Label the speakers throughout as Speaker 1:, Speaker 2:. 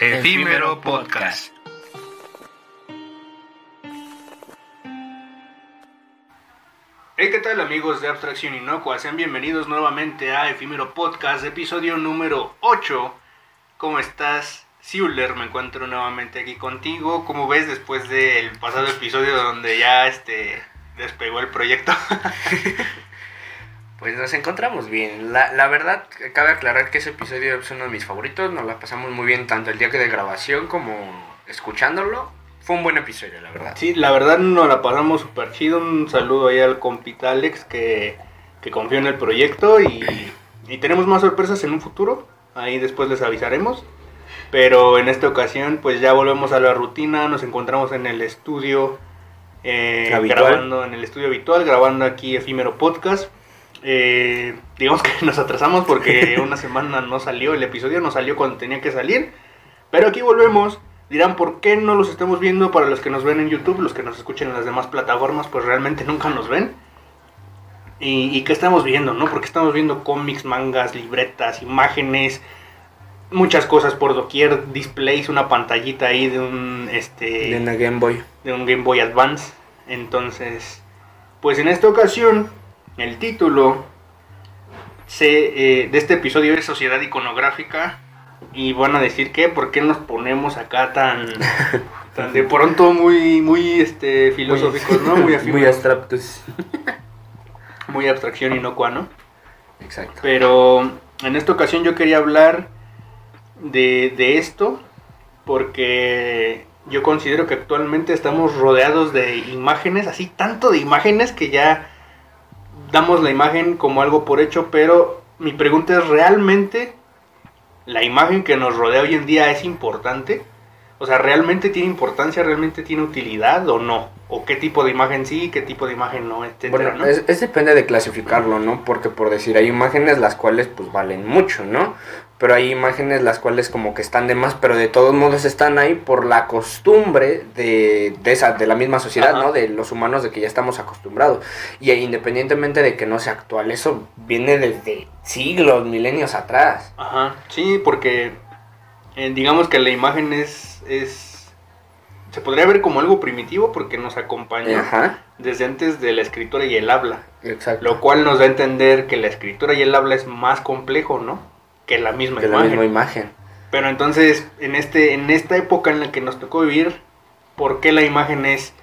Speaker 1: Efímero Podcast. Hey, ¿qué tal amigos de Abstracción Inocua? Sean bienvenidos nuevamente a Efímero Podcast, episodio número 8. ¿Cómo estás? Siuler, me encuentro nuevamente aquí contigo. ¿Cómo ves después del pasado episodio donde ya este despegó el proyecto?
Speaker 2: Pues nos encontramos bien. La, la, verdad, cabe aclarar que ese episodio es uno de mis favoritos. Nos la pasamos muy bien tanto el día que de grabación como escuchándolo. Fue un buen episodio, la verdad.
Speaker 1: Sí, la verdad nos la pasamos súper chido. Un saludo ahí al compita Alex que, que confió en el proyecto y, y tenemos más sorpresas en un futuro. Ahí después les avisaremos. Pero en esta ocasión pues ya volvemos a la rutina. Nos encontramos en el estudio. Eh, grabando en el estudio habitual, grabando aquí Efímero Podcast. Eh, digamos que nos atrasamos porque una semana no salió, el episodio no salió cuando tenía que salir. Pero aquí volvemos. Dirán, ¿por qué no los estamos viendo para los que nos ven en YouTube? Los que nos escuchen en las demás plataformas, pues realmente nunca nos ven. ¿Y, y qué estamos viendo, no? Porque estamos viendo cómics, mangas, libretas, imágenes, muchas cosas por doquier, displays, una pantallita ahí de un este
Speaker 2: de una Game Boy,
Speaker 1: de un Game Boy Advance. Entonces, pues en esta ocasión el título se, eh, de este episodio es Sociedad Iconográfica y van a decir que por qué nos ponemos acá tan, tan de pronto muy muy este filosóficos, ¿no?
Speaker 2: Muy, muy abstractos.
Speaker 1: Muy abstracción inocua, ¿no?
Speaker 2: Exacto.
Speaker 1: Pero en esta ocasión yo quería hablar de, de esto porque yo considero que actualmente estamos rodeados de imágenes, así tanto de imágenes que ya damos la imagen como algo por hecho, pero mi pregunta es, ¿realmente la imagen que nos rodea hoy en día es importante? O sea, ¿realmente tiene importancia, realmente tiene utilidad o no? ¿O qué tipo de imagen sí, qué tipo de imagen no, etcétera,
Speaker 2: bueno,
Speaker 1: ¿no?
Speaker 2: Es, es, depende de clasificarlo, ¿no? Porque por decir, hay imágenes las cuales pues valen mucho, ¿no? Pero hay imágenes las cuales como que están de más, pero de todos modos están ahí por la costumbre de, de esa, de la misma sociedad, Ajá. ¿no? De los humanos de que ya estamos acostumbrados. Y independientemente de que no sea actual, eso viene desde siglos, milenios atrás.
Speaker 1: Ajá, sí, porque eh, digamos que la imagen es, es se podría ver como algo primitivo porque nos acompaña
Speaker 2: Ajá.
Speaker 1: desde antes de la escritura y el habla.
Speaker 2: Exacto.
Speaker 1: Lo cual nos da a entender que la escritura y el habla es más complejo, ¿no? Que la misma
Speaker 2: que
Speaker 1: imagen.
Speaker 2: la misma imagen.
Speaker 1: Pero entonces, en este, en esta época en la que nos tocó vivir, ¿por qué la imagen es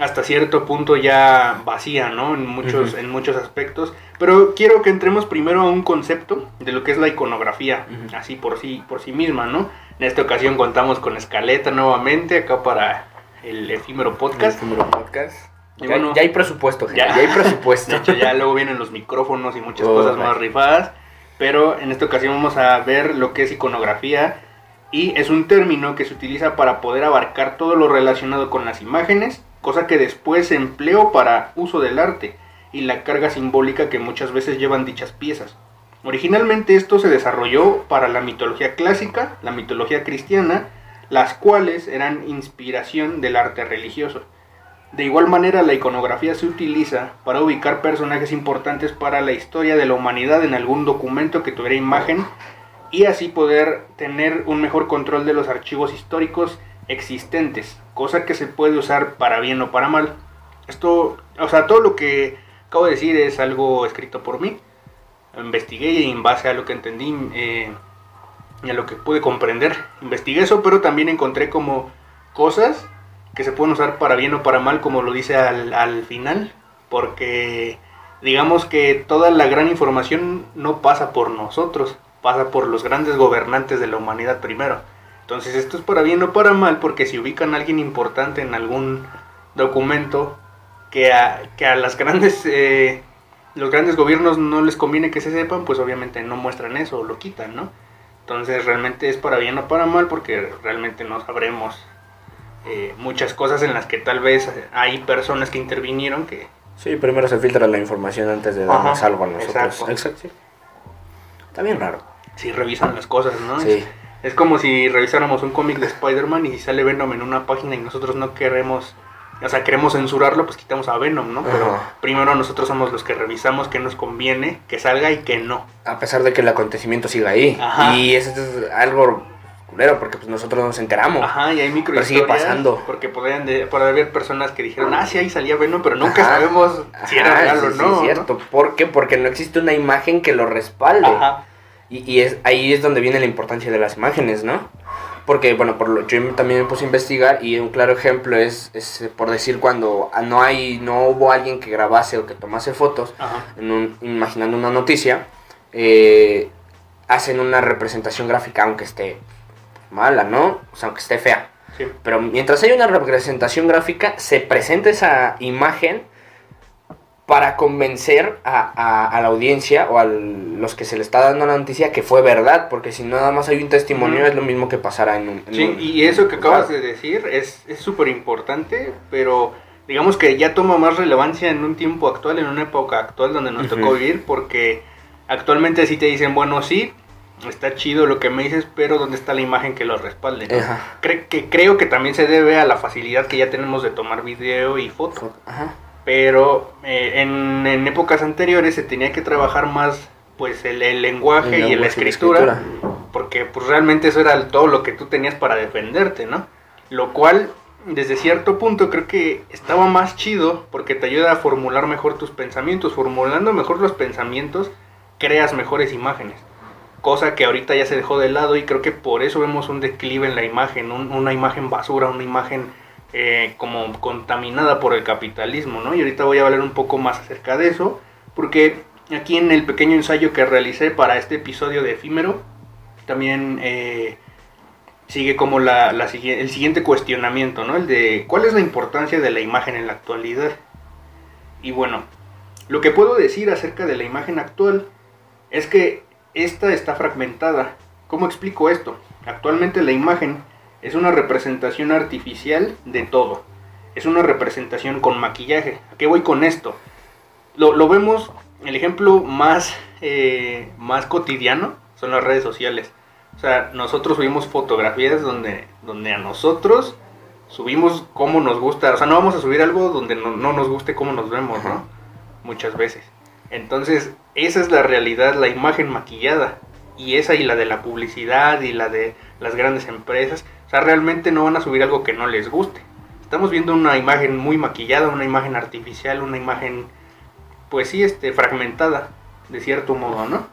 Speaker 1: hasta cierto punto ya vacía, ¿no? En muchos, uh -huh. en muchos aspectos. Pero quiero que entremos primero a un concepto de lo que es la iconografía, uh -huh. así por sí, por sí misma, ¿no? En esta ocasión contamos con escaleta nuevamente, acá para el efímero podcast.
Speaker 2: El efímero podcast. Y ya, bueno, ya hay presupuesto, gente. Ya, ya hay presupuesto.
Speaker 1: De hecho, ya luego vienen los micrófonos y muchas oh, cosas right. más rifadas. Pero en esta ocasión vamos a ver lo que es iconografía. Y es un término que se utiliza para poder abarcar todo lo relacionado con las imágenes, cosa que después empleó para uso del arte y la carga simbólica que muchas veces llevan dichas piezas. Originalmente esto se desarrolló para la mitología clásica, la mitología cristiana, las cuales eran inspiración del arte religioso. De igual manera la iconografía se utiliza para ubicar personajes importantes para la historia de la humanidad en algún documento que tuviera imagen y así poder tener un mejor control de los archivos históricos existentes, cosa que se puede usar para bien o para mal. Esto, o sea, todo lo que acabo de decir es algo escrito por mí. Investigué y en base a lo que entendí eh, y a lo que pude comprender, investigué eso, pero también encontré como cosas que se pueden usar para bien o para mal, como lo dice al, al final, porque digamos que toda la gran información no pasa por nosotros, pasa por los grandes gobernantes de la humanidad primero. Entonces esto es para bien o para mal, porque si ubican a alguien importante en algún documento que a, que a las grandes, eh, los grandes gobiernos no les conviene que se sepan, pues obviamente no muestran eso o lo quitan, ¿no? Entonces realmente es para bien o para mal, porque realmente no sabremos eh, muchas cosas en las que tal vez hay personas que intervinieron que...
Speaker 2: Sí, primero se filtra la información antes de darnos algo a nosotros.
Speaker 1: Exacto.
Speaker 2: exacto sí. Está bien raro.
Speaker 1: Sí, revisan las cosas, ¿no?
Speaker 2: Sí.
Speaker 1: Es, es como si revisáramos un cómic de Spider-Man y sale Venom en una página y nosotros no queremos, o sea, queremos censurarlo, pues quitamos a Venom, ¿no? Pero
Speaker 2: Ajá.
Speaker 1: primero nosotros somos los que revisamos qué nos conviene que salga y que no.
Speaker 2: A pesar de que el acontecimiento siga ahí.
Speaker 1: Ajá.
Speaker 2: Y eso es algo culero, porque pues nosotros nos enteramos.
Speaker 1: Ajá, y hay micro
Speaker 2: Pero sigue pasando.
Speaker 1: Porque podrían de, puede haber personas que dijeron, ah, sí, ahí salía Venom, pero nunca sabemos si era real o no.
Speaker 2: Sí, cierto. ¿Por qué? Porque no existe una imagen que lo respalde. Ajá. Y, y es, ahí es donde viene la importancia de las imágenes, ¿no? Porque, bueno, por lo, yo también me puse a investigar y un claro ejemplo es, es por decir cuando no hay, no hubo alguien que grabase o que tomase fotos, en un, imaginando una noticia, eh, hacen una representación gráfica aunque esté mala, ¿no? O sea, aunque esté fea. Pero mientras hay una representación gráfica, se presenta esa imagen para convencer a, la audiencia o a los que se le está dando la noticia que fue verdad, porque si nada más hay un testimonio es lo mismo que pasará en un...
Speaker 1: sí, y eso que acabas de decir es súper importante, pero digamos que ya toma más relevancia en un tiempo actual, en una época actual donde nos tocó vivir, porque actualmente sí te dicen, bueno, sí, está chido lo que me dices, pero ¿dónde está la imagen que lo respalde? que creo que también se debe a la facilidad que ya tenemos de tomar video y foto. Ajá pero eh, en, épocas anteriores se tenía que trabajar más pues el, lenguaje y la escritura, porque pues realmente eso era todo lo que tú tenías para defenderte, ¿no? Lo cual desde cierto punto creo que estaba más chido porque te ayuda a formular mejor tus pensamientos, formulando mejor los pensamientos creas mejores imágenes, cosa que ahorita ya se dejó de lado y creo que por eso vemos un declive en la imagen, una imagen basura, una imagen eh, como contaminada por el capitalismo, ¿no? Y ahorita voy a hablar un poco más acerca de eso, porque aquí en el pequeño ensayo que realicé para este episodio de Efímero, también eh, sigue como la, el siguiente cuestionamiento, ¿no? El de cuál es la importancia de la imagen en la actualidad. Y bueno, lo que puedo decir acerca de la imagen actual es que esta está fragmentada. ¿Cómo explico esto? Actualmente la imagen es una representación artificial de todo. Es una representación con maquillaje. ¿A qué voy con esto? Lo, vemos, el ejemplo más, eh, más cotidiano son las redes sociales. O sea, nosotros subimos fotografías donde, donde a nosotros subimos cómo nos gusta. O sea, no vamos a subir algo donde no, nos guste cómo nos vemos, ¿no? Muchas veces. Entonces, esa es la realidad, la imagen maquillada. Y esa y la de la publicidad y la de las grandes empresas o sea, realmente no van a subir algo que no les guste. Estamos viendo una imagen muy maquillada, una imagen artificial, una imagen, pues sí, este, fragmentada, de cierto modo, ¿no?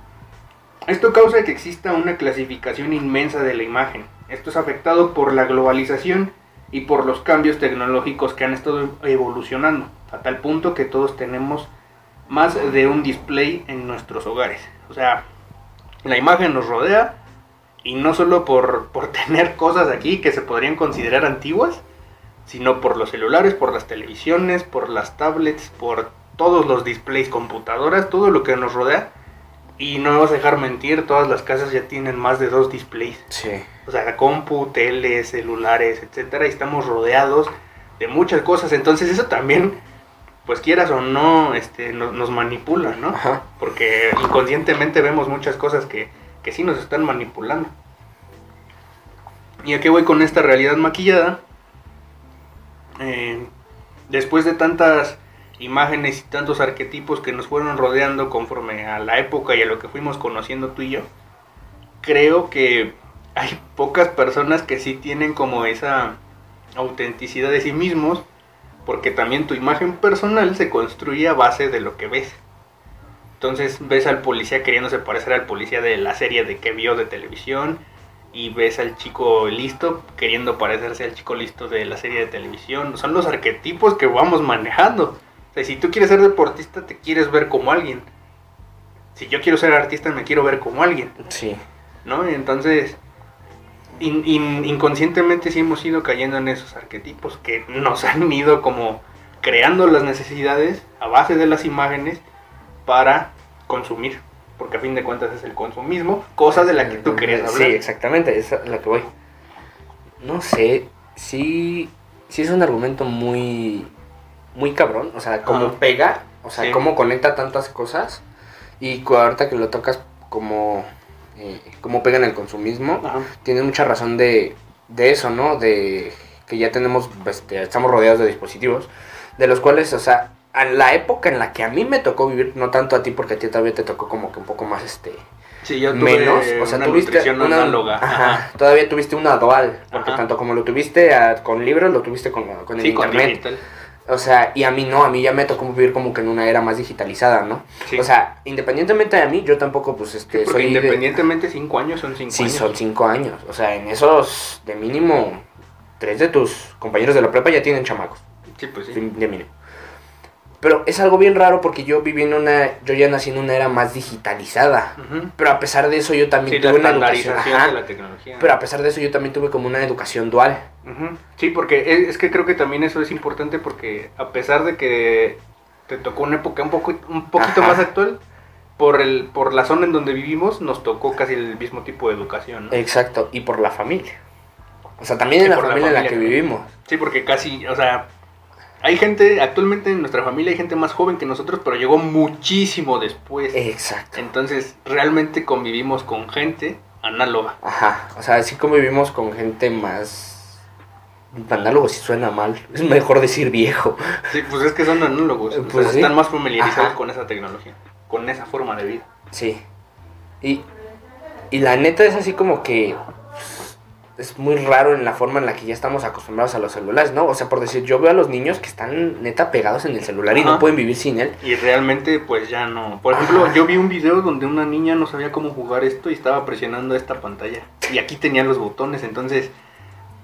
Speaker 1: Esto causa que exista una clasificación inmensa de la imagen. Esto es afectado por la globalización y por los cambios tecnológicos que han estado evolucionando, a tal punto que todos tenemos más de un display en nuestros hogares. O sea, la imagen nos rodea, y no solo por, tener cosas aquí que se podrían considerar antiguas, sino por los celulares, por las televisiones, por las tablets, por todos los displays, computadoras, todo lo que nos rodea. Y no me vas a dejar mentir, todas las casas ya tienen más de dos displays.
Speaker 2: Sí.
Speaker 1: O sea, compu, tele, celulares, etcétera, y estamos rodeados de muchas cosas. Entonces eso también, pues quieras o no, este, nos, manipula, ¿no? Porque inconscientemente vemos muchas cosas que, que sí nos están manipulando. ¿Y a qué voy con esta realidad maquillada? Eh, después de tantas imágenes y tantos arquetipos que nos fueron rodeando conforme a la época y a lo que fuimos conociendo tú y yo, creo que hay pocas personas que sí tienen como esa autenticidad de sí mismos, porque también tu imagen personal se construye a base de lo que ves. Entonces ves al policía queriéndose parecer al policía de la serie de que vio de televisión y ves al chico listo queriendo parecerse al chico listo de la serie de televisión. Son los arquetipos que vamos manejando. O sea, si tú quieres ser deportista, te quieres ver como alguien. Si yo quiero ser artista, me quiero ver como alguien.
Speaker 2: Sí.
Speaker 1: ¿No? Entonces, inconscientemente sí hemos ido cayendo en esos arquetipos que nos han ido como creando las necesidades a base de las imágenes para consumir, porque a fin de cuentas es el consumismo, cosa de la que tú querías hablar.
Speaker 2: Sí, exactamente, es a la que voy. No sé, sí, sí es un argumento muy, muy cabrón, o sea, como pega, o sea, cómo conecta tantas cosas, y ahorita que lo tocas como, eh, como pega en el consumismo, tienes mucha razón de, de eso, ¿no? De que ya tenemos, este, estamos rodeados de dispositivos, de los cuales, o sea, en la época en la que a mí me tocó vivir, no tanto a ti porque a ti todavía te tocó como que un poco más este
Speaker 1: Sí, yo tuve
Speaker 2: menos, o sea,
Speaker 1: una
Speaker 2: tuviste una
Speaker 1: análoga.
Speaker 2: Ajá,
Speaker 1: Ajá.
Speaker 2: todavía tuviste una dual, porque
Speaker 1: Ajá.
Speaker 2: tanto como lo tuviste ah, con libros, lo tuviste con, con el
Speaker 1: Sí, con
Speaker 2: internet.
Speaker 1: digital.
Speaker 2: O sea, y a mí no, a mí ya me tocó vivir como que en una era más digitalizada, ¿no?
Speaker 1: Sí.
Speaker 2: O sea, independientemente de mí, yo tampoco, pues, este,
Speaker 1: Porque
Speaker 2: soy... de-
Speaker 1: independientemente, cinco años son cinco
Speaker 2: Sí,
Speaker 1: años.
Speaker 2: son cinco años. O sea, en esos, de mínimo, tres de tus compañeros de la prepa ya tienen chamacos.
Speaker 1: Sí, pues sí.
Speaker 2: de mínimo. Pero es algo bien raro porque yo viví en una, yo ya nací en una era más digitalizada. Pero a pesar de eso yo también
Speaker 1: Sí, la
Speaker 2: tuve una educación. ajá.
Speaker 1: de la tecnología.
Speaker 2: Pero a pesar de eso yo también tuve como una educación dual.
Speaker 1: Sí, porque es, es que creo que también eso es importante porque a pesar de que te tocó una época un poco un poquito
Speaker 2: Ajá.
Speaker 1: más actual, por el por la zona en donde vivimos nos tocó casi el mismo tipo de educación, ¿no?
Speaker 2: Exacto. Y por la familia. O sea, también en la familia en la que vivimos.
Speaker 1: Sí, porque casi, o sea, hay gente actualmente en nuestra familia hay gente más joven que nosotros, pero llegó muchísimo después.
Speaker 2: Exacto.
Speaker 1: Entonces, realmente convivimos con gente análoga.
Speaker 2: Ajá. O sea, sí convivimos con gente más... Análogo si suena mal. Es mejor decir viejo.
Speaker 1: Sí, pues es que son análogos, o sea,
Speaker 2: Pues sí.
Speaker 1: están más familiarizados
Speaker 2: Ajá.
Speaker 1: con esa tecnología, con esa forma de vida.
Speaker 2: Sí. Y, y la neta es así como que es muy raro en la forma en la que ya estamos acostumbrados a los celulares, ¿no? O sea, por decir, yo veo a los niños que están neta pegados en el celular y no pueden vivir sin él.
Speaker 1: Y realmente, pues ya no. Por ejemplo,
Speaker 2: Ajá.
Speaker 1: yo vi un video donde una niña no sabía cómo jugar esto y estaba presionando esta pantalla. Y aquí tenía los botones, entonces.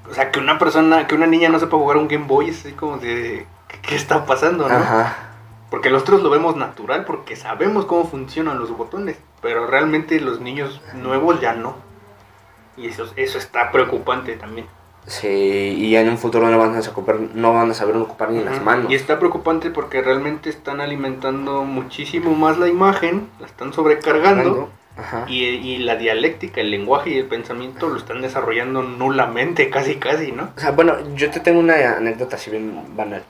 Speaker 1: O sea, que una persona, que una niña no sepa jugar un Game Boy es así como de. ¿Qué, qué está pasando, no?
Speaker 2: Ajá.
Speaker 1: Porque nosotros lo vemos natural porque sabemos cómo funcionan los botones. Pero realmente los niños nuevos ya no. Y eso, eso está preocupante también.
Speaker 2: Sí, y ya en un futuro no van a ocupar, no van a saber ocupar ni las manos.
Speaker 1: Y está preocupante porque realmente están alimentando muchísimo más la imagen, la están sobrecargando.
Speaker 2: Ajá.
Speaker 1: Y, y la dialéctica, el lenguaje y el pensamiento lo están desarrollando nulamente, casi casi, ¿no?
Speaker 2: O sea, bueno, yo te tengo una anécdota así bien banal.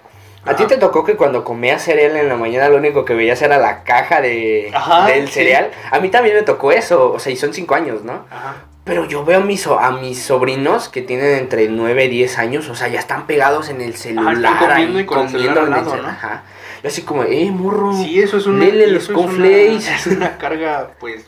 Speaker 2: ¿A ti
Speaker 1: Ajá.
Speaker 2: te tocó que cuando comías cereal en la mañana lo único que veías era la caja de,
Speaker 1: Ajá,
Speaker 2: del
Speaker 1: sí.
Speaker 2: cereal? A mí también me tocó eso, o sea, y son cinco años, ¿no?
Speaker 1: Ajá.
Speaker 2: Pero yo veo a mis, a mis sobrinos que tienen entre 9 y 10 años, o sea, ya están pegados en el celular.
Speaker 1: están comiendo y con el celular
Speaker 2: comiendo
Speaker 1: al
Speaker 2: en
Speaker 1: lado,
Speaker 2: cel-
Speaker 1: ¿no?
Speaker 2: Ajá. Yo así como, eh, morro.
Speaker 1: Sí, eso es una,
Speaker 2: Lele
Speaker 1: y
Speaker 2: los cornflakes.
Speaker 1: es una carga, pues,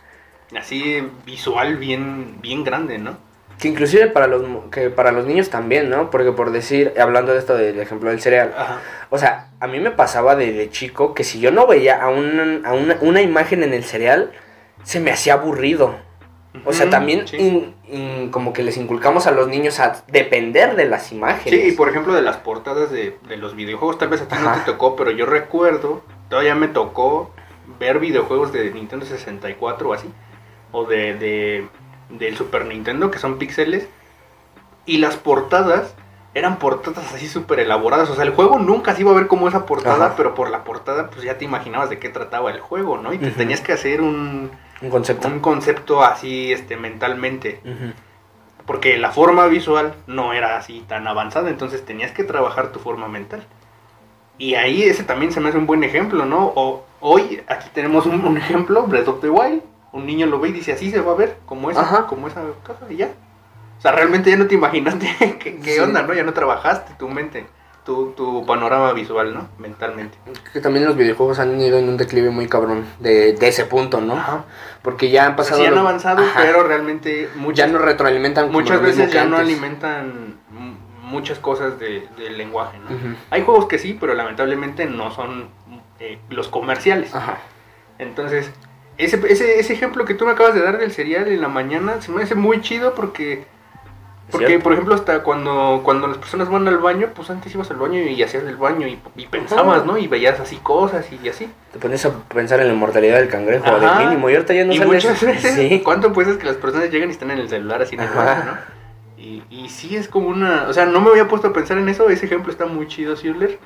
Speaker 1: así visual bien, bien grande, ¿no?
Speaker 2: Que inclusive para los, que para los niños también, ¿no? Porque por decir, hablando de esto del ejemplo del cereal,
Speaker 1: Ajá.
Speaker 2: o sea, a mí me pasaba desde chico que si yo no veía a, un- a una, una imagen en el cereal, se me hacía aburrido. O sea, también
Speaker 1: sí.
Speaker 2: in- in- como que les inculcamos a los niños a depender de las imágenes.
Speaker 1: Sí, y por ejemplo de las portadas de, de los videojuegos, tal vez a ti no te tocó, pero yo recuerdo, todavía me tocó ver videojuegos de Nintendo 64 o así, o de, de del Super Nintendo, que son píxeles, y las portadas eran portadas así súper elaboradas, o sea, el juego nunca se iba a ver como esa portada,
Speaker 2: Ajá.
Speaker 1: pero por la portada pues ya te imaginabas de qué trataba el juego, ¿no? Y te tenías que hacer un,
Speaker 2: Un concepto.
Speaker 1: un concepto así, este, mentalmente. Porque la forma visual no era así tan avanzada, entonces tenías que trabajar tu forma mental. Y ahí ese también se me hace un buen ejemplo, ¿no? O, hoy aquí tenemos un, un ejemplo, Breath of the Wild. Un niño lo ve y dice, así se va a ver, como esa,
Speaker 2: Ajá.
Speaker 1: como esa cosa, y ya. O sea, realmente ya no te imaginaste qué, qué
Speaker 2: Sí.
Speaker 1: onda, ¿no? Ya no trabajaste tu mente, tu, tu panorama visual, ¿no? Mentalmente.
Speaker 2: Que también los videojuegos han ido en un declive muy cabrón de, de ese punto, ¿no?
Speaker 1: Ajá.
Speaker 2: Porque ya han pasado...
Speaker 1: sí han avanzado,
Speaker 2: Ajá.
Speaker 1: pero realmente muchas,
Speaker 2: ya no retroalimentan
Speaker 1: muchas veces ya no alimentan muchas cosas de- del lenguaje, ¿no? Hay juegos que sí, pero lamentablemente no son eh, los comerciales.
Speaker 2: Ajá.
Speaker 1: Entonces, ese, ese, ese ejemplo que tú me acabas de dar del cereal en la mañana se me hace muy chido porque, porque
Speaker 2: cierto.
Speaker 1: por ejemplo, hasta cuando, cuando las personas van al baño, pues antes ibas al baño y hacías el baño y, y pensabas. ¿no? Y veías así cosas y así.
Speaker 2: Te pones a pensar en la mortalidad del cangrejo,
Speaker 1: Ajá.
Speaker 2: del mínimo, y ahorita ya no
Speaker 1: y
Speaker 2: sales.
Speaker 1: muchas veces,
Speaker 2: Sí.
Speaker 1: ¿cuánto pues es que las personas llegan y están en el celular así en el baño, ¿no? Y, y sí es como una... O sea, no me había puesto a pensar en eso, ese ejemplo está muy chido, Sirler.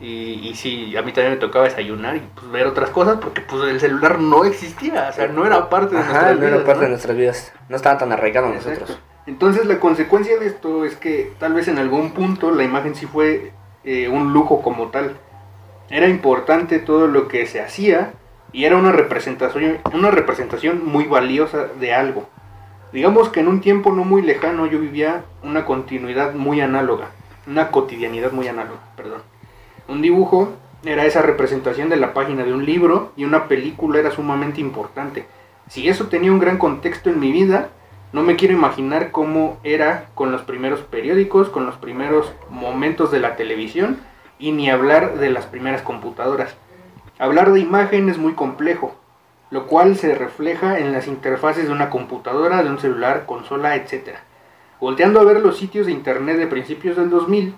Speaker 1: Y, y sí, a mí también me tocaba desayunar y pues, ver otras cosas porque pues el celular no existía, o sea, no era parte de
Speaker 2: Ajá,
Speaker 1: nuestras
Speaker 2: no era
Speaker 1: vidas,
Speaker 2: parte
Speaker 1: ¿no?
Speaker 2: de nuestras vidas. No estaba tan arraigado a
Speaker 1: Exacto.
Speaker 2: nosotros.
Speaker 1: Entonces la consecuencia de esto es que tal vez en algún punto la imagen sí fue eh, un lujo como tal. Era importante todo lo que se hacía y era una representación, una representación muy valiosa de algo. Digamos que en un tiempo no muy lejano yo vivía una continuidad muy análoga, una cotidianidad muy análoga, perdón. Un dibujo era esa representación de la página de un libro y una película era sumamente importante. Si eso tenía un gran contexto en mi vida, no me quiero imaginar cómo era con los primeros periódicos, con los primeros momentos de la televisión y ni hablar de las primeras computadoras. Hablar de imagen es muy complejo, lo cual se refleja en las interfaces de una computadora, de un celular, consola, etc. Volteando a ver los sitios de internet de principios del 2000,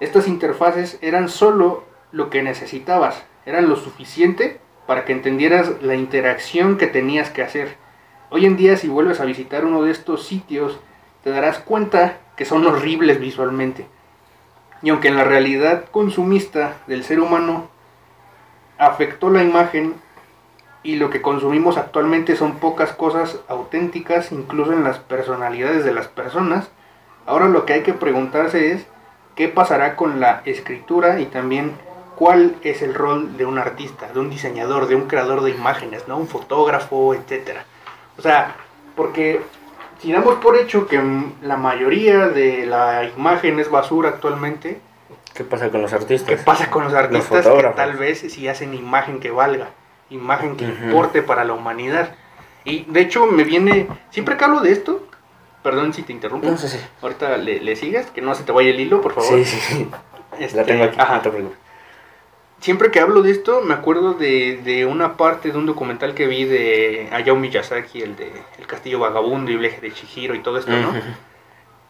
Speaker 1: estas interfaces eran solo lo que necesitabas, eran lo suficiente para que entendieras la interacción que tenías que hacer. Hoy en día si vuelves a visitar uno de estos sitios, te darás cuenta que son horribles visualmente. Y aunque en la realidad consumista del ser humano afectó la imagen y lo que consumimos actualmente son pocas cosas auténticas, incluso en las personalidades de las personas, ahora lo que hay que preguntarse es qué pasará con la escritura y también cuál es el rol de un artista, de un diseñador, de un creador de imágenes, ¿no? Un fotógrafo, etcétera. O sea, porque si damos por hecho que la mayoría de la imagen es basura actualmente,
Speaker 2: ¿qué pasa con los artistas?
Speaker 1: ¿Qué pasa con los artistas que tal vez si hacen imagen que valga? imagen que importe para la humanidad. Y de hecho me viene, siempre que hablo de esto, perdón si te interrumpo,
Speaker 2: no, sí,
Speaker 1: ahorita le, le, sigas, que no se te vaya el hilo, por favor.
Speaker 2: Sí, sí, sí. la tengo aquí,
Speaker 1: Siempre que hablo de esto, me acuerdo de, de, una parte de un documental que vi de Hayao Miyazaki, el de El Castillo Vagabundo y el eje de Chihiro y todo esto, ¿no?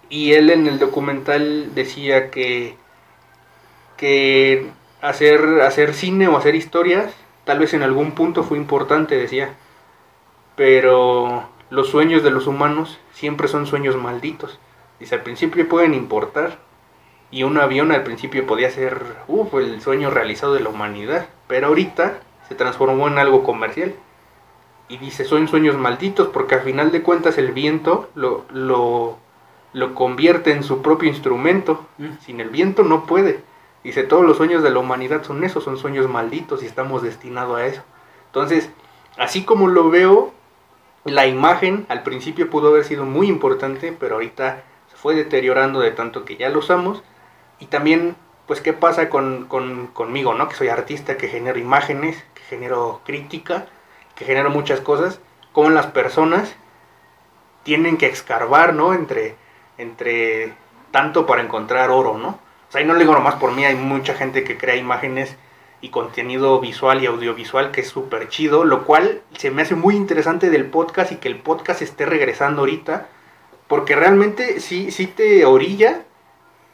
Speaker 1: Y él en el documental decía que, que hacer, hacer cine o hacer historias Tal vez en algún punto fue importante, decía. Pero los sueños de los humanos siempre son sueños malditos. Dice, al principio pueden importar. Y un avión al principio podía ser, uff, el sueño realizado de la humanidad. Pero ahorita se transformó en algo comercial. Y dice, son sueños malditos porque al final de cuentas el viento lo, lo, lo convierte en su propio instrumento. Mm. Sin el viento no puede. Dice, todos los sueños de la humanidad son esos, son sueños malditos y estamos destinados a eso. Entonces, así como lo veo, la imagen al principio pudo haber sido muy importante, pero ahorita se fue deteriorando de tanto que ya lo usamos. Y también, pues, ¿qué pasa con, con, conmigo, no? Que soy artista, que genero imágenes, que genero crítica, que genero muchas cosas. Como las personas tienen que escarbar, ¿no? Entre, entre tanto para encontrar oro, ¿no? O sea, y no lo digo nomás por mí, hay mucha gente que crea imágenes y contenido visual y audiovisual que es súper chido, lo cual se me hace muy interesante del podcast y que el podcast esté regresando ahorita, porque realmente sí, sí te orilla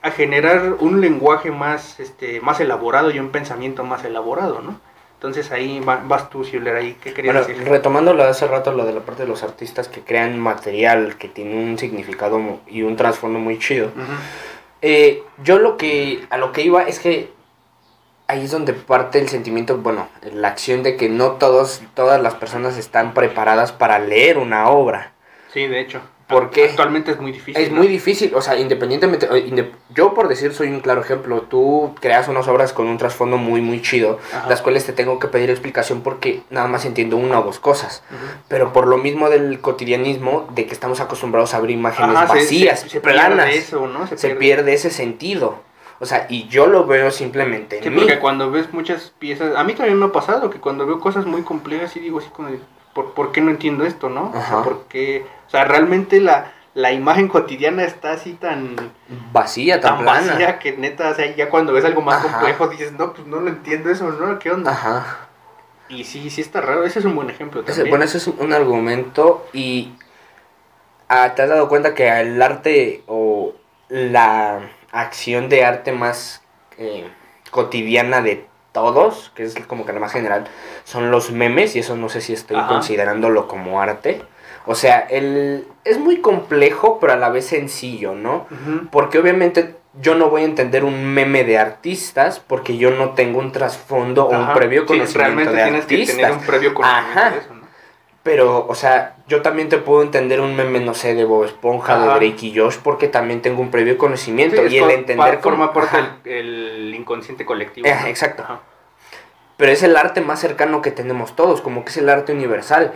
Speaker 1: a generar un lenguaje más, este, más elaborado y un pensamiento más elaborado, ¿no? Entonces ahí vas tú, Schuller, ahí, ¿qué querías
Speaker 2: bueno, Retomando lo de hace rato, lo de la parte de los artistas que crean material que tiene un significado y un trasfondo muy chido. Eh, yo lo que, a lo que iba es que ahí es donde parte el sentimiento, bueno, la acción de que no todos, todas las personas están preparadas para leer una obra.
Speaker 1: Sí, de hecho.
Speaker 2: Porque
Speaker 1: actualmente es muy difícil.
Speaker 2: Es muy difícil, o sea, independientemente, yo por decir soy un claro ejemplo, tú creas unas obras con un trasfondo muy, muy chido, las cuales te tengo que pedir explicación porque nada más entiendo una o dos cosas, pero por lo mismo del cotidianismo, de que estamos acostumbrados a abrir imágenes vacías, se, planas, eso, ¿no? se, pierde. ese sentido. O sea, y yo lo veo simplemente
Speaker 1: en sí, porque cuando ves muchas piezas, a mí también me ha pasado que cuando veo cosas muy complejas y digo así como, ¿por, ¿por qué no entiendo esto, no? O sea, ¿por qué o sea, realmente la, la imagen cotidiana está así tan
Speaker 2: vacía, tan, vacía
Speaker 1: que neta, o sea, ya cuando ves algo más complejo dices, no, pues no lo entiendo eso, ¿no? ¿Qué onda? Ajá. Y sí, sí está raro, ese es un buen ejemplo también.
Speaker 2: bueno, ese es un argumento y ah, te has dado cuenta que el arte o la acción de arte más eh, cotidiana de todos, que es como que la más general, son los memes y eso no sé si estoy considerándolo como arte. O sea, el, es muy complejo, pero a la vez sencillo, ¿no? Porque obviamente yo no voy a entender un meme de artistas porque yo no tengo un trasfondo o un previo conocimiento realmente de tienes Que tener un previo conocimiento Ajá. De. Pero, o sea, yo también te puedo entender un meme, no sé, de Bob Esponja, de Drake y Josh, porque también tengo un previo conocimiento. y el entender.
Speaker 1: Forma parte del inconsciente colectivo.
Speaker 2: Eh, exacto. Pero es el arte más cercano que tenemos todos, como que es el arte universal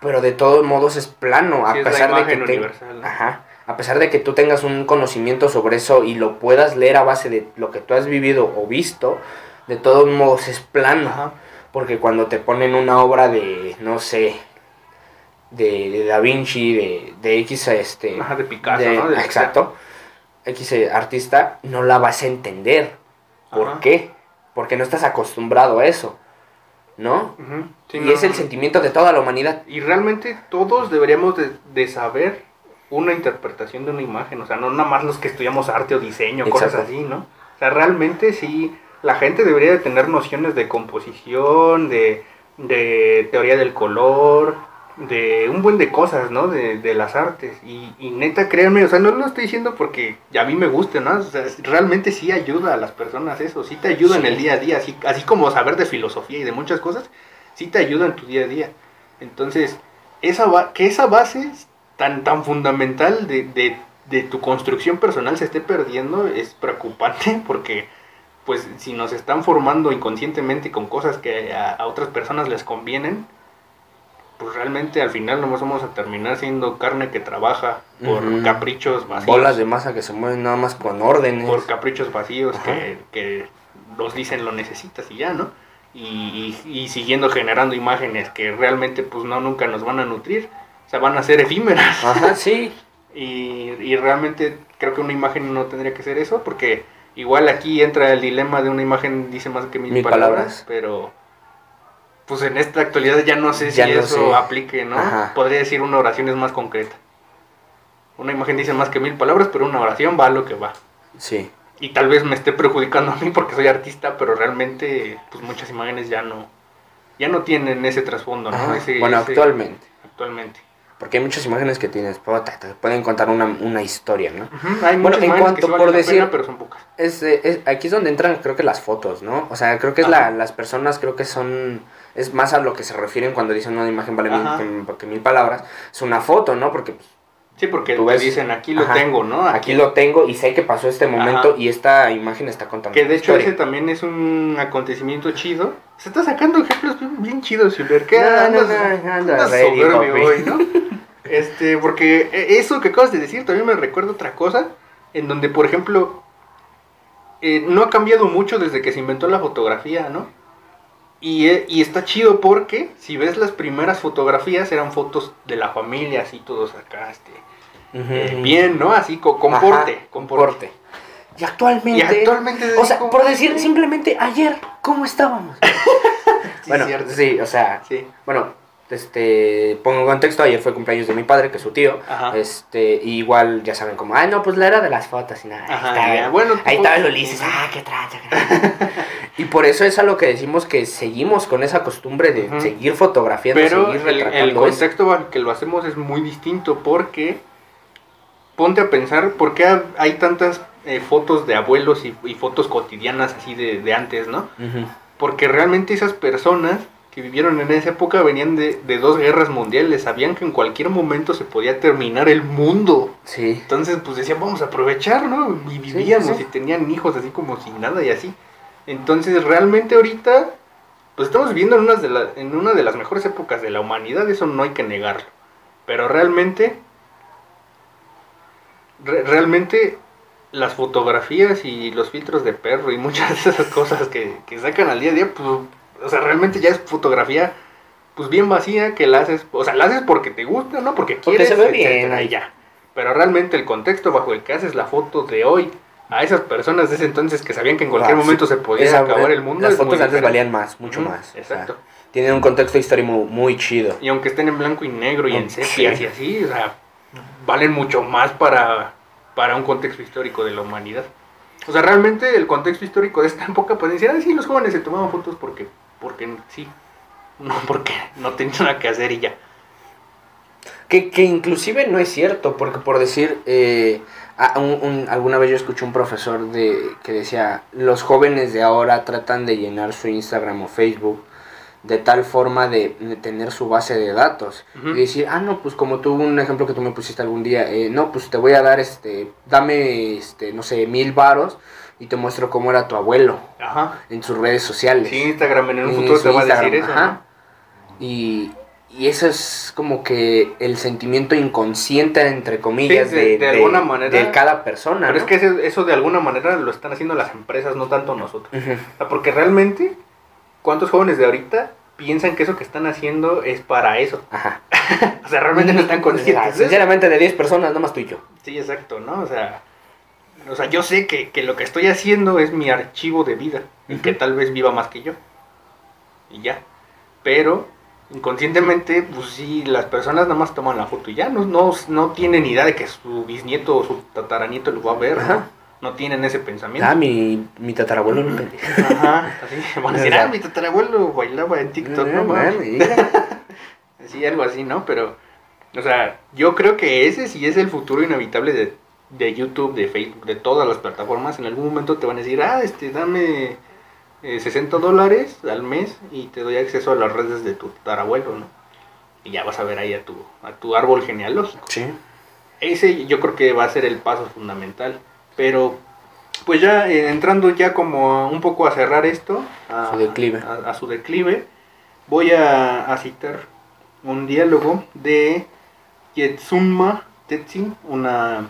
Speaker 2: pero de todos modos es plano, a pesar de que a pesar de que tú tengas un conocimiento sobre eso y lo puedas leer a base de lo que tú has vivido o visto, de todos modos es plano, porque cuando te ponen una obra de no sé, de, Da Vinci, de, de X, este...
Speaker 1: Ajá, de Picasso, ¿no?
Speaker 2: exacto. X eh, artista, no la vas a entender. ¿Por qué? Porque no estás acostumbrado a eso. ¿No? y es el sentimiento de toda la humanidad.
Speaker 1: Y realmente todos deberíamos de, saber una interpretación de una imagen. O sea, no nada más los que estudiamos arte o diseño, cosas así, ¿no? O sea, realmente sí, la gente debería de tener nociones de composición, de, de teoría del color, de un buen de cosas, ¿no? De, de las artes. Y, y, neta, créanme, o sea, no lo estoy diciendo porque a mí me guste, ¿no? O sea, realmente sí ayuda a las personas eso, sí te ayuda en el día a día, así, así como saber de filosofía y de muchas cosas, sí te ayuda en tu día a día. Entonces, esa que esa base tan, tan fundamental de, de, de tu construcción personal se esté perdiendo es preocupante porque pues si nos están formando inconscientemente con cosas que a, a otras personas les convienen, pues realmente al final nomás vamos a terminar siendo carne que trabaja por caprichos vacíos.
Speaker 2: Bolas de masa que se mueven nada más con órdenes.
Speaker 1: Por caprichos vacíos que, que los dicen lo necesitas y ya, ¿no? Y, y, siguiendo generando imágenes que realmente pues no nunca nos van a nutrir, o sea, van a ser efímeras.
Speaker 2: Ajá, sí.
Speaker 1: y, y realmente creo que una imagen no tendría que ser eso, porque igual aquí entra el dilema de una imagen dice más que mil, palabras, pero pues en esta actualidad ya no sé si eso aplique, ¿no? Podría decir una oración es más concreta. Una imagen dice más que mil palabras, pero una oración va a lo que va.
Speaker 2: Sí.
Speaker 1: Y tal vez me esté perjudicando a mí porque soy artista, pero realmente pues muchas imágenes ya no ya no tienen ese trasfondo, ¿no?
Speaker 2: bueno, actualmente.
Speaker 1: Actualmente.
Speaker 2: Porque hay muchas imágenes que tienes, te pueden contar una, una historia, ¿no?
Speaker 1: Hay bueno, en cuanto por decir, pero son pocas.
Speaker 2: Es, es, aquí es donde entran, creo que las fotos, ¿no? O sea, creo que es la, las personas, creo que son, es más a lo que se refieren cuando dicen una imagen vale mil, que, mil palabras, es una foto, ¿no? Porque pues,
Speaker 1: Sí, porque tú ves, dicen aquí lo tengo, ¿no?
Speaker 2: Aquí, lo tengo y sé que pasó este momento y esta imagen está contando.
Speaker 1: Que de hecho ese también es un acontecimiento chido. Se está sacando ejemplos bien chidos, Silver. ¿Qué no, no, hoy, ¿no? Este, porque e, eso que acabas de decir también me recuerda otra cosa, en donde, por ejemplo, eh, no ha cambiado mucho desde que se inventó la fotografía, ¿no? Y, eh, y, está chido porque si ves las primeras fotografías eran fotos de la familia, así todos acá, este, eh, bien, ¿no? Así, con, comporte, comporte.
Speaker 2: Y actualmente, y actualmente o sea, por decir simplemente ayer, ¿cómo estábamos? bueno, sí, o sea, sí. bueno, este, pongo contexto, ayer fue cumpleaños de mi padre, que es su tío, este, igual ya saben como, ah, no, pues la era de las fotos y nada, ahí, bueno, ahí estaba el Ulises, ah, qué tracha, y por eso es a lo que decimos que seguimos con esa costumbre de seguir fotografiando,
Speaker 1: Pero el, el contexto que lo hacemos es muy distinto porque, ponte a pensar, ¿por qué hay tantas eh, fotos de abuelos y, fotos cotidianas así de, de antes, no? Porque realmente esas personas que vivieron en esa época venían de, dos guerras mundiales, sabían que en cualquier momento se podía terminar el mundo.
Speaker 2: Sí.
Speaker 1: Entonces, pues decían, vamos a aprovechar, ¿no? Y vivíamos y tenían hijos así como sin nada y así. Entonces, realmente ahorita, pues estamos viviendo en una de, la, en una de las mejores épocas de la humanidad, eso no hay que negarlo. Pero realmente, realmente las fotografías y los filtros de perro y muchas de esas cosas que, que sacan al día a día, pues o sea, realmente ya es fotografía pues bien vacía que la haces, o sea, la haces porque te gusta, ¿no? Porque quieres,
Speaker 2: porque se ve bien
Speaker 1: ya. Pero realmente el contexto bajo el que haces la foto de hoy a esas personas de ese entonces que sabían que en cualquier momento se podía acabar el mundo.
Speaker 2: Las fotos antes valían más, mucho más.
Speaker 1: Exacto.
Speaker 2: tienen un contexto histórico muy, chido.
Speaker 1: Y aunque estén en blanco y negro y en sepias y así, o sea, valen mucho más para, para un contexto histórico de la humanidad. O sea, realmente el contexto histórico de esta época pueden decir, ah, sí, los jóvenes se tomaban fotos porque porque sí, no porque no tenía nada que hacer y ya.
Speaker 2: Que, que inclusive no es cierto, porque por decir, eh, alguna vez yo escuché un profesor de, que decía, los jóvenes de ahora tratan de llenar su Instagram o Facebook de tal forma de, tener su base de datos y decir, ah, no, pues como tú, un ejemplo que tú me pusiste algún día, eh, no, pues te voy a dar, este, dame, este, no sé, mil varos y te muestro cómo era tu abuelo en sus redes sociales.
Speaker 1: Sí, Instagram en un futuro te va a decir eso.
Speaker 2: Y, y, eso es como que el sentimiento inconsciente, entre comillas, de, de, alguna manera, de cada persona.
Speaker 1: Pero es que eso, de alguna manera lo están haciendo las empresas, no tanto nosotros. porque realmente, ¿cuántos jóvenes de ahorita piensan que eso que están haciendo es para eso?
Speaker 2: Ajá.
Speaker 1: o sea, realmente no están conscientes.
Speaker 2: Sinceramente, de 10 personas, nada más tú y yo.
Speaker 1: Sí, exacto, ¿no? O sea, o sea yo sé que, lo que estoy haciendo es mi archivo de vida y que tal vez viva más que yo. Y ya. Pero inconscientemente, pues sí, las personas nada más toman la foto y ya no, no, no tienen idea de que su bisnieto o su tataranieto lo va a ver. ¿no? tienen ese pensamiento.
Speaker 2: Ah, mi, mi tatarabuelo no
Speaker 1: Ajá, así. Van a decir, ah, mi tatarabuelo bailaba en TikTok, ¿no? sí, algo así, ¿no? Pero, o sea, yo creo que ese sí es el futuro inevitable de, de YouTube, de Facebook, de todas las plataformas. En algún momento te van a decir, ah, este, dame 60 eh, dólares al mes y te doy acceso a las redes de tu tatarabuelo, ¿no? Y ya vas a ver ahí a tu, a tu árbol genealógico.
Speaker 2: Sí.
Speaker 1: Ese yo creo que va a ser el paso fundamental. Pero, pues ya eh, entrando ya como un poco a cerrar esto,
Speaker 2: a su declive,
Speaker 1: a, su declive voy a, citar un diálogo de Yetsunma Tetsin, una,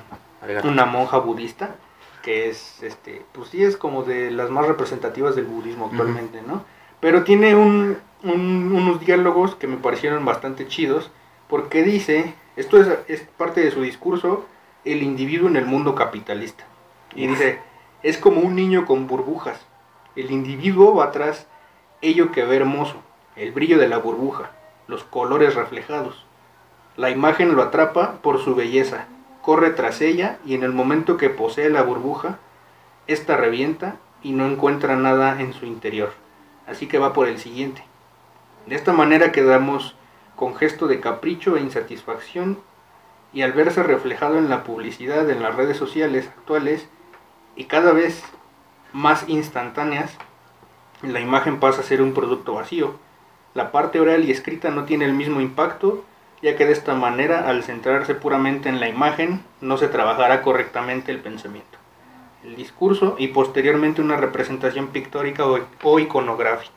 Speaker 1: una monja budista que es, este, pues sí es como de las más representativas del budismo actualmente, ¿no? Pero tiene un, unos diálogos que me parecieron bastante chidos, porque dice, esto es, es parte de su discurso, el individuo en el mundo capitalista. Y dice, es como un niño con burbujas. El individuo va atrás ello que ve hermoso, el brillo de la burbuja, los colores reflejados. La imagen lo atrapa por su belleza, corre tras ella y en el momento que posee la burbuja, ésta revienta y no encuentra nada en su interior. Así que va por el siguiente. De esta manera quedamos con gesto de capricho e insatisfacción y al verse reflejado en la publicidad en las redes sociales actuales y cada vez más instantáneas, la imagen pasa a ser un producto vacío. La parte oral y escrita no tiene el mismo impacto ya que de esta manera, al centrarse puramente en la imagen, no se trabajará correctamente el pensamiento, el discurso y posteriormente una representación pictórica o, iconográfica.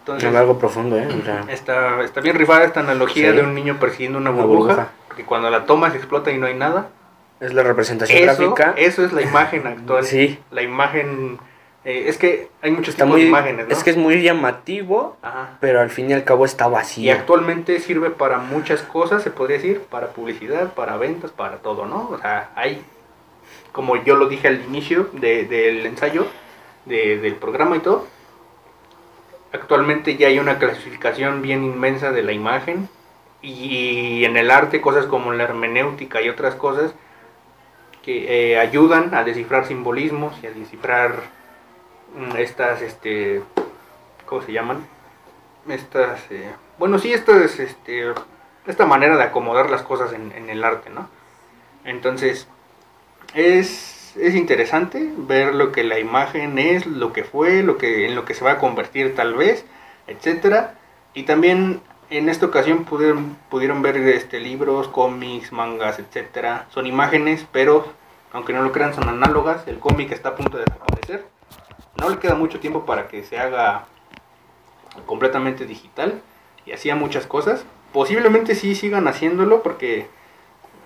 Speaker 2: Entonces, es algo profundo, ¿eh?
Speaker 1: está, está, bien rifada esta analogía de un niño persiguiendo una burbuja, porque cuando la tomas explota y no hay nada.
Speaker 2: Es la representación gráfica.
Speaker 1: Eso es la imagen actual.
Speaker 2: Sí.
Speaker 1: La imagen eh, es que hay muchos tipos de imágenes, ¿no?
Speaker 2: Es que es muy llamativo, pero al fin y al cabo está vacío.
Speaker 1: Y actualmente sirve para muchas cosas, se podría decir, para publicidad, para ventas, para todo, ¿no? O sea, hay, como yo lo dije al inicio del ensayo, del programa y todo, actualmente ya hay una clasificación bien inmensa de la imagen y en el arte cosas como la hermenéutica y otras cosas que eh, ayudan a descifrar simbolismos y a descifrar estas, este, ¿cómo se llaman? Estas, eh, bueno, sí, esto es, este, esta manera de acomodar las cosas en, el arte, ¿no? Entonces, es, es, interesante ver lo que la imagen es, lo que fue, lo que, en lo que se va a convertir tal vez, etcétera. Y también en esta ocasión pudieron, pudieron ver este, libros, cómics, mangas, etcétera. Son imágenes, pero aunque no lo crean, son análogas. El cómic está a punto de desaparecer no le queda mucho tiempo para que se haga completamente digital y hacía muchas cosas. Posiblemente sí sigan haciéndolo porque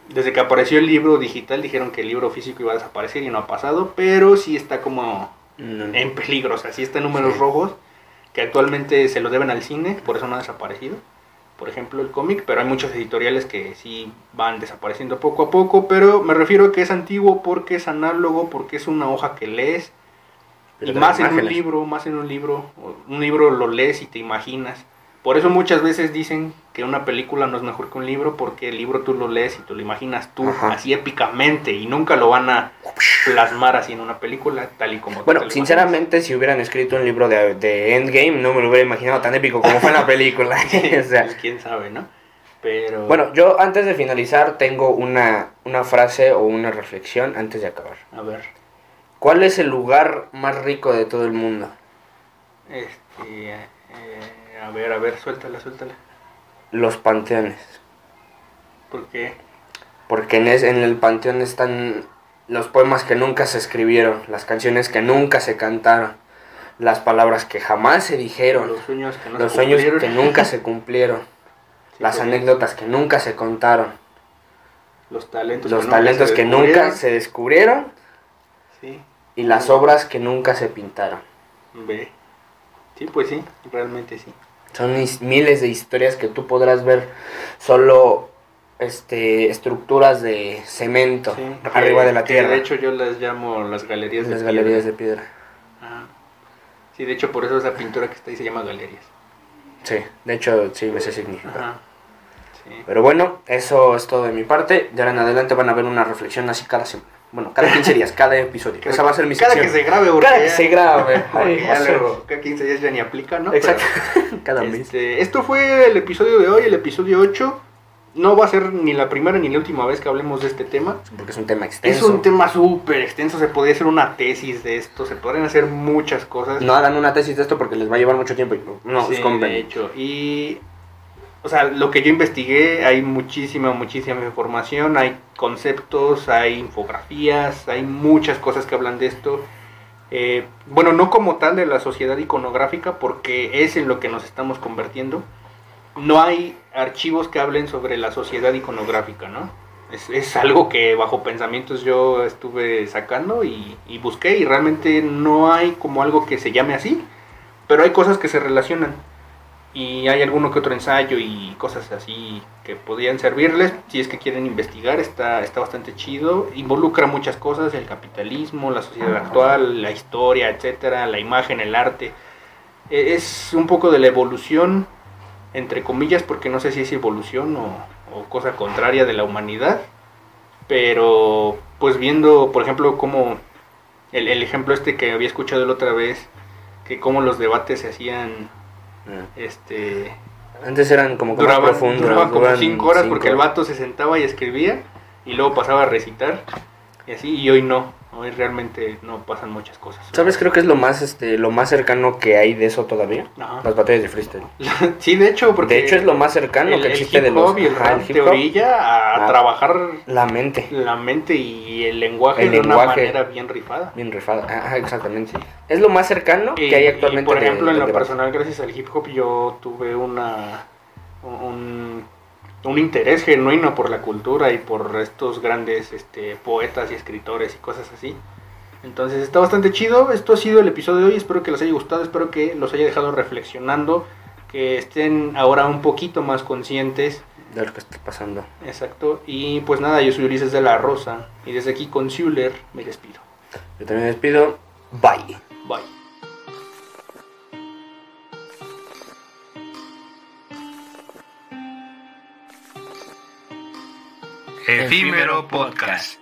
Speaker 1: desde que apareció el libro digital dijeron que el libro físico iba a desaparecer y no ha pasado, pero sí está como en peligro, o sea, sí está en números rojos que actualmente se lo deben al cine, por eso no ha desaparecido. Por ejemplo, el cómic, pero hay muchos editoriales que sí van desapareciendo poco a poco, pero me refiero a que es antiguo porque es análogo, porque es una hoja que lees y más en un libro, más en un libro, un libro lo lees y te imaginas. Por eso muchas veces dicen que una película no es mejor que un libro, porque el libro tú lo lees y tú lo imaginas tú así épicamente y nunca lo van a plasmar así en una película, tal y como
Speaker 2: Bueno, sinceramente, si hubieran escrito un libro de, de, Endgame, no me lo hubiera imaginado tan épico como fue en la película. o sea,
Speaker 1: pues, quién sabe, ¿no? Pero...
Speaker 2: Bueno, yo antes de finalizar tengo una, una frase o una reflexión antes de acabar.
Speaker 1: A ver.
Speaker 2: ¿Cuál es el lugar más rico de todo el mundo?
Speaker 1: Este, eh, a ver, a ver, suéltala, suéltala.
Speaker 2: Los panteones.
Speaker 1: ¿Por qué?
Speaker 2: Porque en, en el panteón están los poemas que nunca se escribieron, las canciones que nunca se cantaron, las palabras que jamás se dijeron,
Speaker 1: los sueños que,
Speaker 2: los sueños que nunca se cumplieron, las anécdotas que nunca se contaron,
Speaker 1: los talentos,
Speaker 2: los talentos que nunca se descubrieron.
Speaker 1: Sí.
Speaker 2: Y las obras que nunca se pintaron.
Speaker 1: Ve. Sí, pues sí, realmente sí.
Speaker 2: Son miles de historias que tú podrás ver solo este estructuras de cemento arriba de la tierra.
Speaker 1: De hecho yo las llamo las galerías
Speaker 2: las de galerías de piedra.
Speaker 1: Sí, de hecho por eso esa pintura que está ahí se llama galerías.
Speaker 2: Sí, de hecho sí me sé significa. Pero bueno, eso es todo de mi parte. De ahora en adelante van a ver una reflexión así cada semana. Bueno, cada 15 días, cada episodio. Esa va a ser mi
Speaker 1: Cada que se grabe,
Speaker 2: Cada que se grabe.
Speaker 1: cada 15 días ya ni aplica, ¿no?
Speaker 2: Exacto. cada mes.
Speaker 1: Este, esto fue el episodio de hoy, el episodio 8. No va a ser ni la primera ni la última vez que hablemos de este tema.
Speaker 2: Porque es un tema extenso.
Speaker 1: Es un tema súper extenso. Se podría hacer una tesis de esto. Se podrían hacer muchas cosas.
Speaker 2: No hagan una tesis de esto porque les va a llevar mucho tiempo. No,
Speaker 1: sí, de hecho. Y o sea, lo que yo investigué, hay muchísima, muchísima información, hay conceptos, hay infografías, hay muchas cosas que hablan de esto. Eh, bueno, no como tal de la sociedad iconográfica, porque es en lo que nos estamos convirtiendo. No hay archivos que hablen sobre la sociedad iconográfica, ¿no? Es, algo que bajo pensamientos yo estuve sacando y busqué y realmente no hay como algo que se llame así, pero hay cosas que se relacionan y hay alguno que otro ensayo y cosas así que podrían servirles si es que quieren investigar está está bastante chido involucra muchas cosas el capitalismo la sociedad actual la historia etcétera la imagen el arte e, es un poco de la evolución entre comillas porque no sé si es evolución o, cosa contraria de la humanidad pero pues viendo por ejemplo cómo el, ejemplo este que había escuchado la otra vez que cómo los debates se hacían. Este.
Speaker 2: Antes eran como
Speaker 1: que duraban, Duraban como 5 horas porque el vato se sentaba y escribía y luego pasaba a recitar y así, y hoy no. Hoy realmente no pasan muchas cosas.
Speaker 2: ¿Sabes? Creo que es lo más este lo más cercano que hay de eso todavía. Las batallas de freestyle.
Speaker 1: sí, de hecho, porque
Speaker 2: de hecho es lo más cercano que existe
Speaker 1: de los y el te orilla a, ah, trabajar
Speaker 2: la mente.
Speaker 1: La mente y el lenguaje de una manera bien rifada.
Speaker 2: Bien rifada. Ah, exactamente. Es lo más cercano que hay actualmente.
Speaker 1: por ejemplo, en lo personal gracias al hip hop yo tuve una un un interés genuino por la cultura y por estos grandes este, poetas y escritores y cosas así. Entonces está bastante chido. Esto ha sido el episodio de hoy. Espero que les haya gustado. Espero que los haya dejado reflexionando. Que estén ahora un poquito más conscientes
Speaker 2: de lo que está pasando.
Speaker 1: Exacto. Y pues nada, yo soy Ulises de la Rosa. Y desde aquí con Zuler me despido.
Speaker 2: Yo también me despido. Bye.
Speaker 1: Bye. Efímero Podcast.